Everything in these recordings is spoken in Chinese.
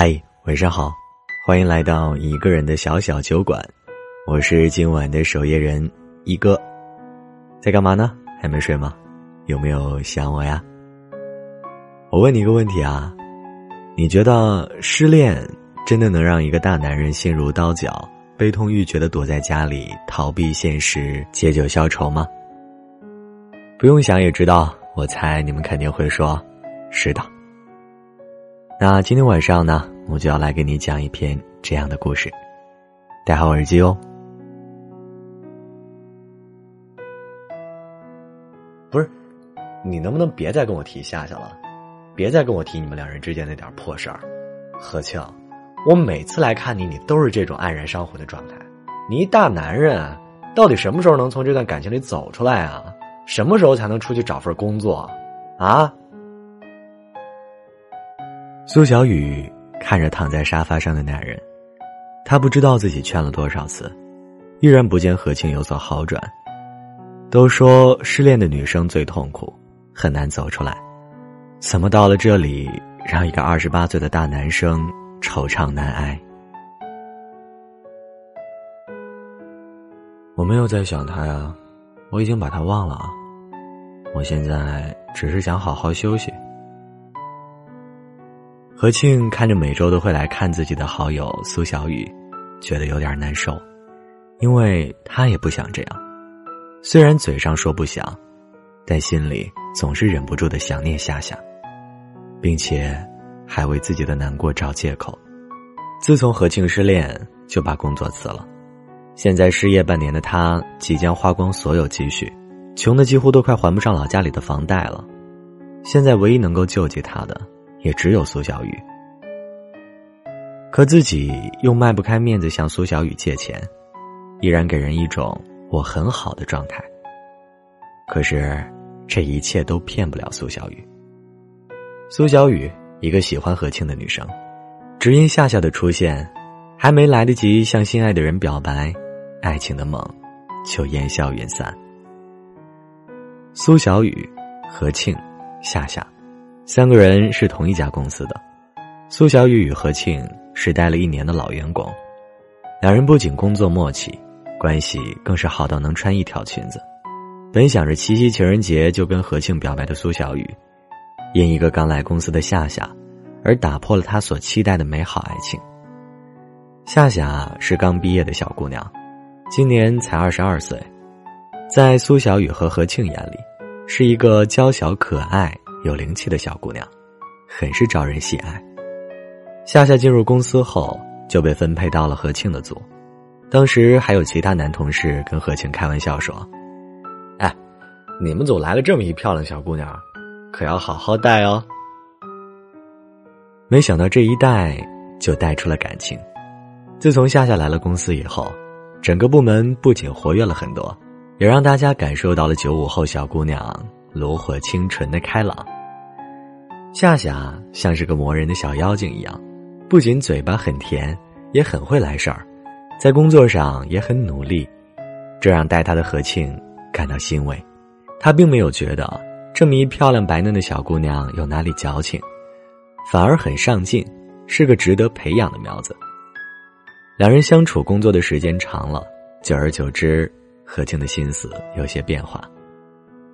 嗨，晚上好，欢迎来到一个人的小小酒馆，我是今晚的守夜人一哥，在干嘛呢？还没睡吗？有没有想我呀？我问你一个问题啊，你觉得失恋真的能让一个大男人心如刀绞、悲痛欲绝的躲在家里逃避现实、借酒消愁吗？不用想也知道，我猜你们肯定会说，是的。那今天晚上呢，我就要来给你讲一篇这样的故事。戴好耳机哦。不是，你能不能别再跟我提夏夏了？别再跟我提你们两人之间那点破事儿。何庆，我每次来看你，你都是这种黯然伤魂的状态。你一大男人，到底什么时候能从这段感情里走出来啊？什么时候才能出去找份工作？啊？苏小雨看着躺在沙发上的男人，她不知道自己劝了多少次，依然不见何庆有所好转。都说失恋的女生最痛苦，很难走出来，怎么到了这里，让一个二十八岁的大男生惆怅难挨？我没有在想他呀，我已经把他忘了啊。我现在只是想好好休息。何庆看着每周都会来看自己的好友苏小雨，觉得有点难受，因为他也不想这样。虽然嘴上说不想，但心里总是忍不住的想念夏夏，并且还为自己的难过找借口。自从何庆失恋，就把工作辞了。现在失业半年的他，即将花光所有积蓄，穷的几乎都快还不上老家里的房贷了。现在唯一能够救济他的。也只有苏小雨，可自己又迈不开面子向苏小雨借钱，依然给人一种我很好的状态。可是，这一切都骗不了苏小雨。苏小雨，一个喜欢何庆的女生，只因夏夏的出现，还没来得及向心爱的人表白，爱情的梦就烟消云散。苏小雨、何庆、夏夏。三个人是同一家公司的，苏小雨与何庆是待了一年的老员工，两人不仅工作默契，关系更是好到能穿一条裙子。本想着七夕情人节就跟何庆表白的苏小雨，因一个刚来公司的夏夏，而打破了他所期待的美好爱情。夏夏是刚毕业的小姑娘，今年才二十二岁，在苏小雨和何庆眼里，是一个娇小可爱。有灵气的小姑娘，很是招人喜爱。夏夏进入公司后就被分配到了何庆的组，当时还有其他男同事跟何庆开玩笑说：“哎，你们组来了这么一漂亮小姑娘，可要好好带哦。”没想到这一带就带出了感情。自从夏夏来了公司以后，整个部门不仅活跃了很多，也让大家感受到了九五后小姑娘。炉火清纯的开朗，夏夏像是个磨人的小妖精一样，不仅嘴巴很甜，也很会来事儿，在工作上也很努力，这让带她的何庆感到欣慰。他并没有觉得这么一漂亮白嫩的小姑娘有哪里矫情，反而很上进，是个值得培养的苗子。两人相处工作的时间长了，久而久之，何庆的心思有些变化。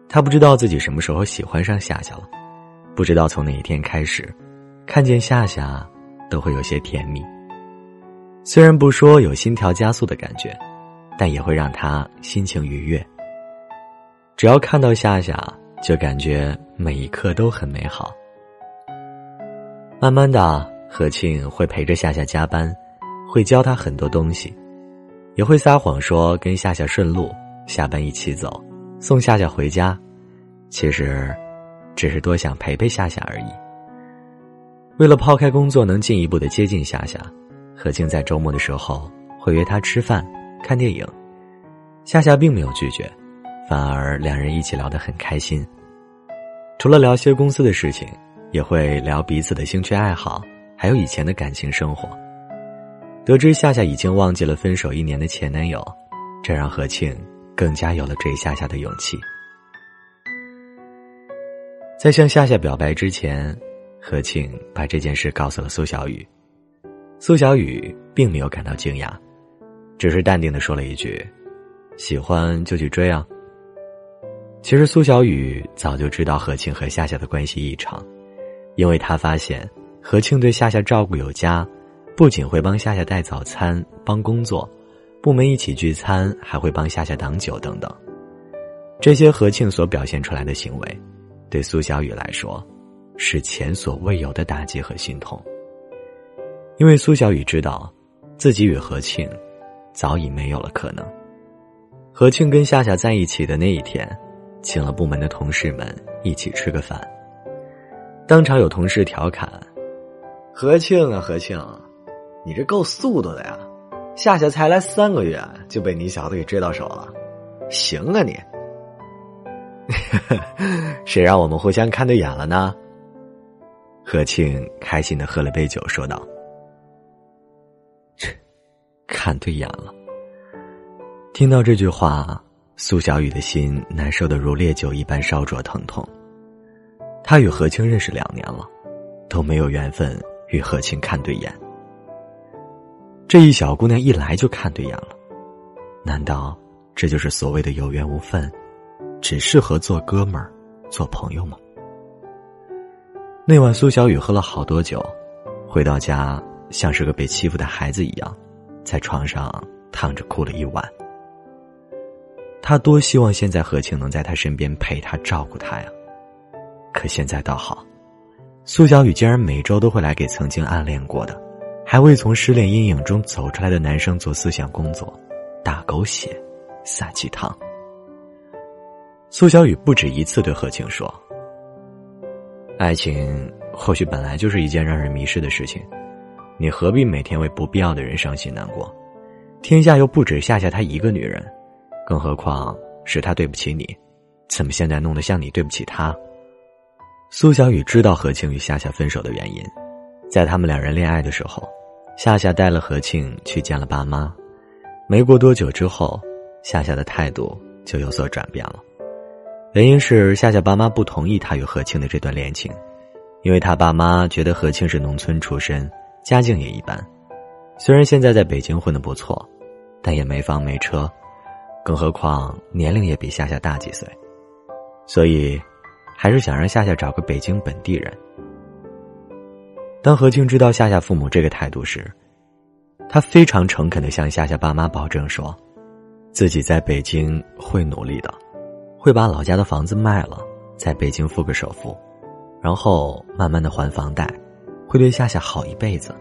他不知道自己什么时候喜欢上夏夏了，不知道从哪一天开始，看见夏夏都会有些甜蜜。虽然不说有心跳加速的感觉，但也会让他心情愉悦。只要看到夏夏，就感觉每一刻都很美好。慢慢的，何庆会陪着夏夏加班，会教她很多东西，也会撒谎说跟夏夏顺路，下班一起走。送夏夏回家，其实只是多想陪陪夏夏而已。为了抛开工作，能进一步的接近夏夏，何静在周末的时候会约她吃饭、看电影。夏夏并没有拒绝，反而两人一起聊得很开心。除了聊些公司的事情，也会聊彼此的兴趣爱好，还有以前的感情生活。得知夏夏已经忘记了分手一年的前男友，这让何庆。更加有了追夏夏的勇气。在向夏夏表白之前，何庆把这件事告诉了苏小雨，苏小雨并没有感到惊讶，只是淡定的说了一句：“喜欢就去追啊。”其实苏小雨早就知道何庆和夏夏的关系异常，因为他发现何庆对夏夏照顾有加，不仅会帮夏夏带早餐、帮工作，部门一起聚餐还会帮夏夏挡酒等等。这些何庆所表现出来的行为，对苏小雨来说，是前所未有的打击和心痛。因为苏小雨知道，自己与何庆早已没有了可能。何庆跟夏夏在一起的那一天，请了部门的同事们一起吃个饭。当场有同事调侃：“何庆啊，何庆，你这够速度的呀！夏夏才来三个月，就被你小子给追到手了，行啊你！谁让我们互相看对眼了呢？”何庆开心的喝了杯酒，说道。看对眼了。听到这句话，苏小雨的心难受的如烈酒一般烧灼疼痛。她与何清认识两年了，都没有缘分与何清看对眼。这一小姑娘一来就看对眼了，难道这就是所谓的有缘无分，只适合做哥们儿、做朋友吗？那晚苏小雨喝了好多酒，回到家像是个被欺负的孩子一样。在床上躺着哭了一晚。他多希望现在何庆能在他身边陪他照顾他呀，可现在倒好，苏小雨竟然每周都会来给曾经暗恋过的、还未从失恋阴影中走出来的男生做思想工作，打狗血，撒鸡汤。苏小雨不止一次对何庆说：“爱情或许本来就是一件让人迷失的事情。”你何必每天为不必要的人伤心难过？天下又不止夏夏她一个女人，更何况是她对不起你，怎么现在弄得像你对不起她？苏小雨知道何庆与夏夏分手的原因，在他们两人恋爱的时候，夏夏带了何庆去见了爸妈，没过多久之后，夏夏的态度就有所转变了，原因是夏夏爸妈不同意他与何庆的这段恋情，因为他爸妈觉得何庆是农村出身。家境也一般，虽然现在在北京混的不错，但也没房没车，更何况年龄也比夏夏大几岁，所以还是想让夏夏找个北京本地人。当何庆知道夏夏父母这个态度时，他非常诚恳的向夏夏爸妈保证说，自己在北京会努力的，会把老家的房子卖了，在北京付个首付，然后慢慢的还房贷。会对夏夏好一辈子。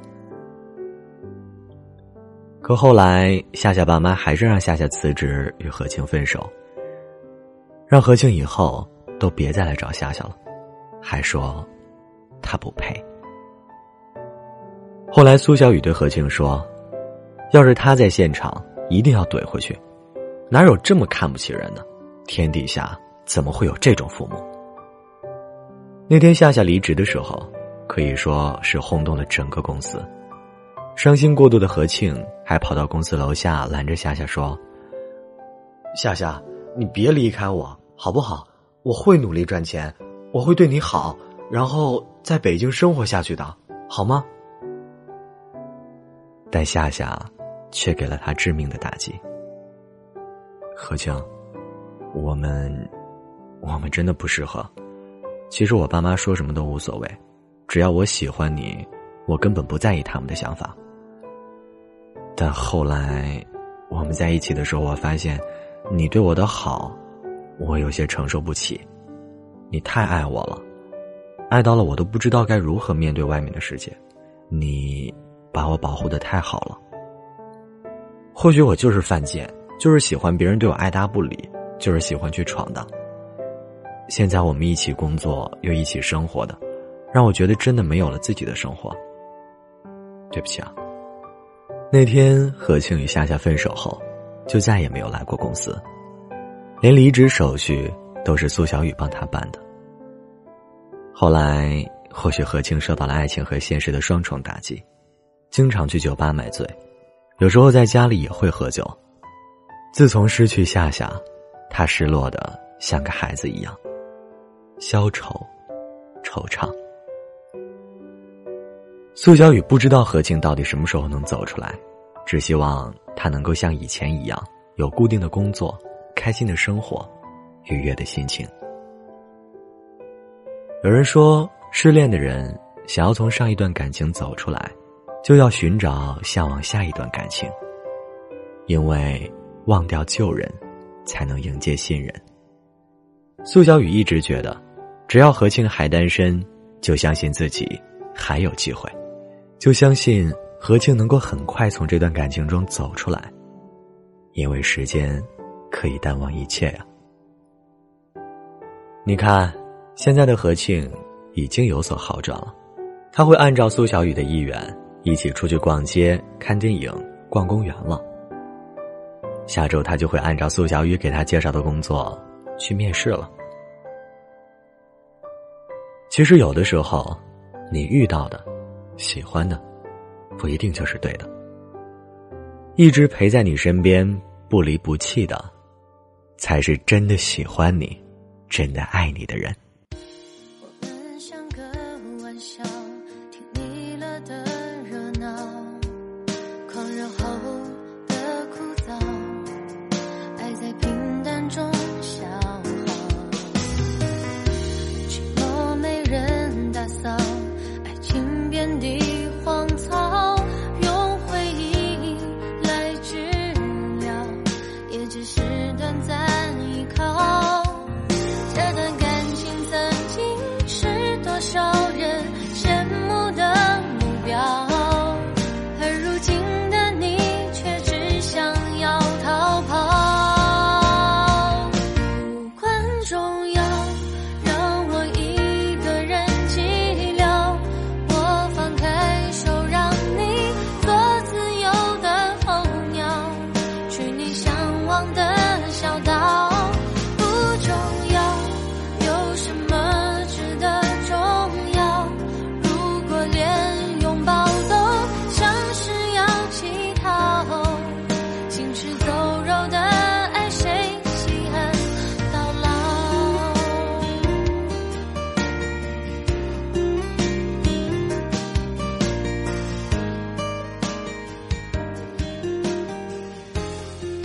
可后来，夏夏爸妈还是让夏夏辞职，与何庆分手，让何庆以后都别再来找夏夏了，还说他不配。后来，苏小雨对何庆说：“要是他在现场，一定要怼回去，哪有这么看不起人的？天底下怎么会有这种父母？”那天夏夏离职的时候。可以说是轰动了整个公司。伤心过度的何庆还跑到公司楼下拦着夏夏说：“夏夏，你别离开我，好不好？我会努力赚钱，我会对你好，然后在北京生活下去的，好吗？”但夏夏却给了他致命的打击。何庆，我们，我们真的不适合。其实我爸妈说什么都无所谓。只要我喜欢你，我根本不在意他们的想法。但后来我们在一起的时候，我发现你对我的好，我有些承受不起。你太爱我了，爱到了我都不知道该如何面对外面的世界。你把我保护的太好了。或许我就是犯贱，就是喜欢别人对我爱答不理，就是喜欢去闯荡。现在我们一起工作又一起生活的。让我觉得真的没有了自己的生活。对不起啊。那天何庆与夏夏分手后，就再也没有来过公司，连离职手续都是苏小雨帮他办的。后来，或许何庆受到了爱情和现实的双重打击，经常去酒吧买醉，有时候在家里也会喝酒。自从失去夏夏，他失落的像个孩子一样，消愁，惆怅。苏小雨不知道何静到底什么时候能走出来，只希望他能够像以前一样，有固定的工作，开心的生活，愉悦的心情。有人说，失恋的人想要从上一段感情走出来，就要寻找向往下一段感情，因为忘掉旧人，才能迎接新人。苏小雨一直觉得，只要何庆还单身，就相信自己还有机会，就相信何庆能够很快从这段感情中走出来，因为时间可以淡忘一切呀。你看。现在的何庆已经有所好转了，他会按照苏小雨的意愿一起出去逛街、看电影、逛公园了。下周他就会按照苏小雨给他介绍的工作去面试了。其实有的时候，你遇到的、喜欢的，不一定就是对的。一直陪在你身边、不离不弃的，才是真的喜欢你、真的爱你的人。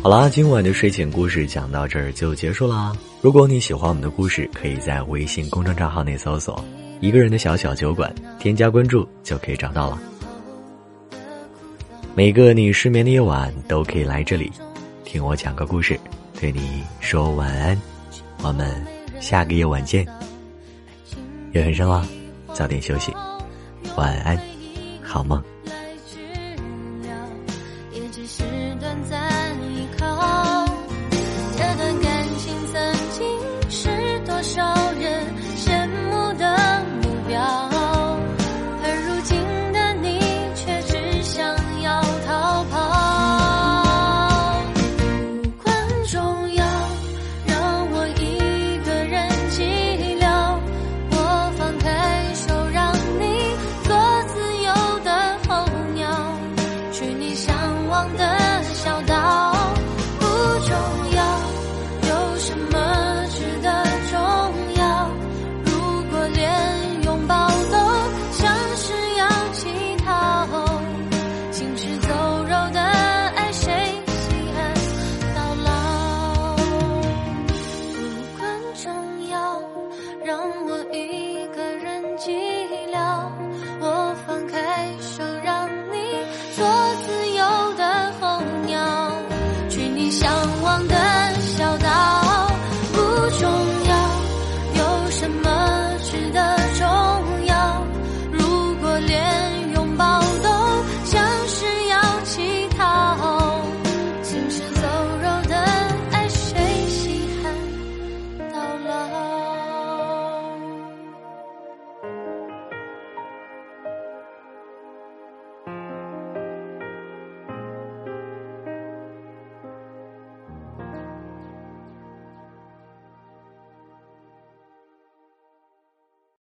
好啦，今晚的睡前故事讲到这儿就结束啦。如果你喜欢我们的故事，可以在微信公众账号内搜索“一个人的小小酒馆”，添加关注就可以找到了。每个你失眠的夜晚都可以来这里，听我讲个故事，对你说晚安。我们下个夜晚见。夜很深了，早点休息，晚安，好梦。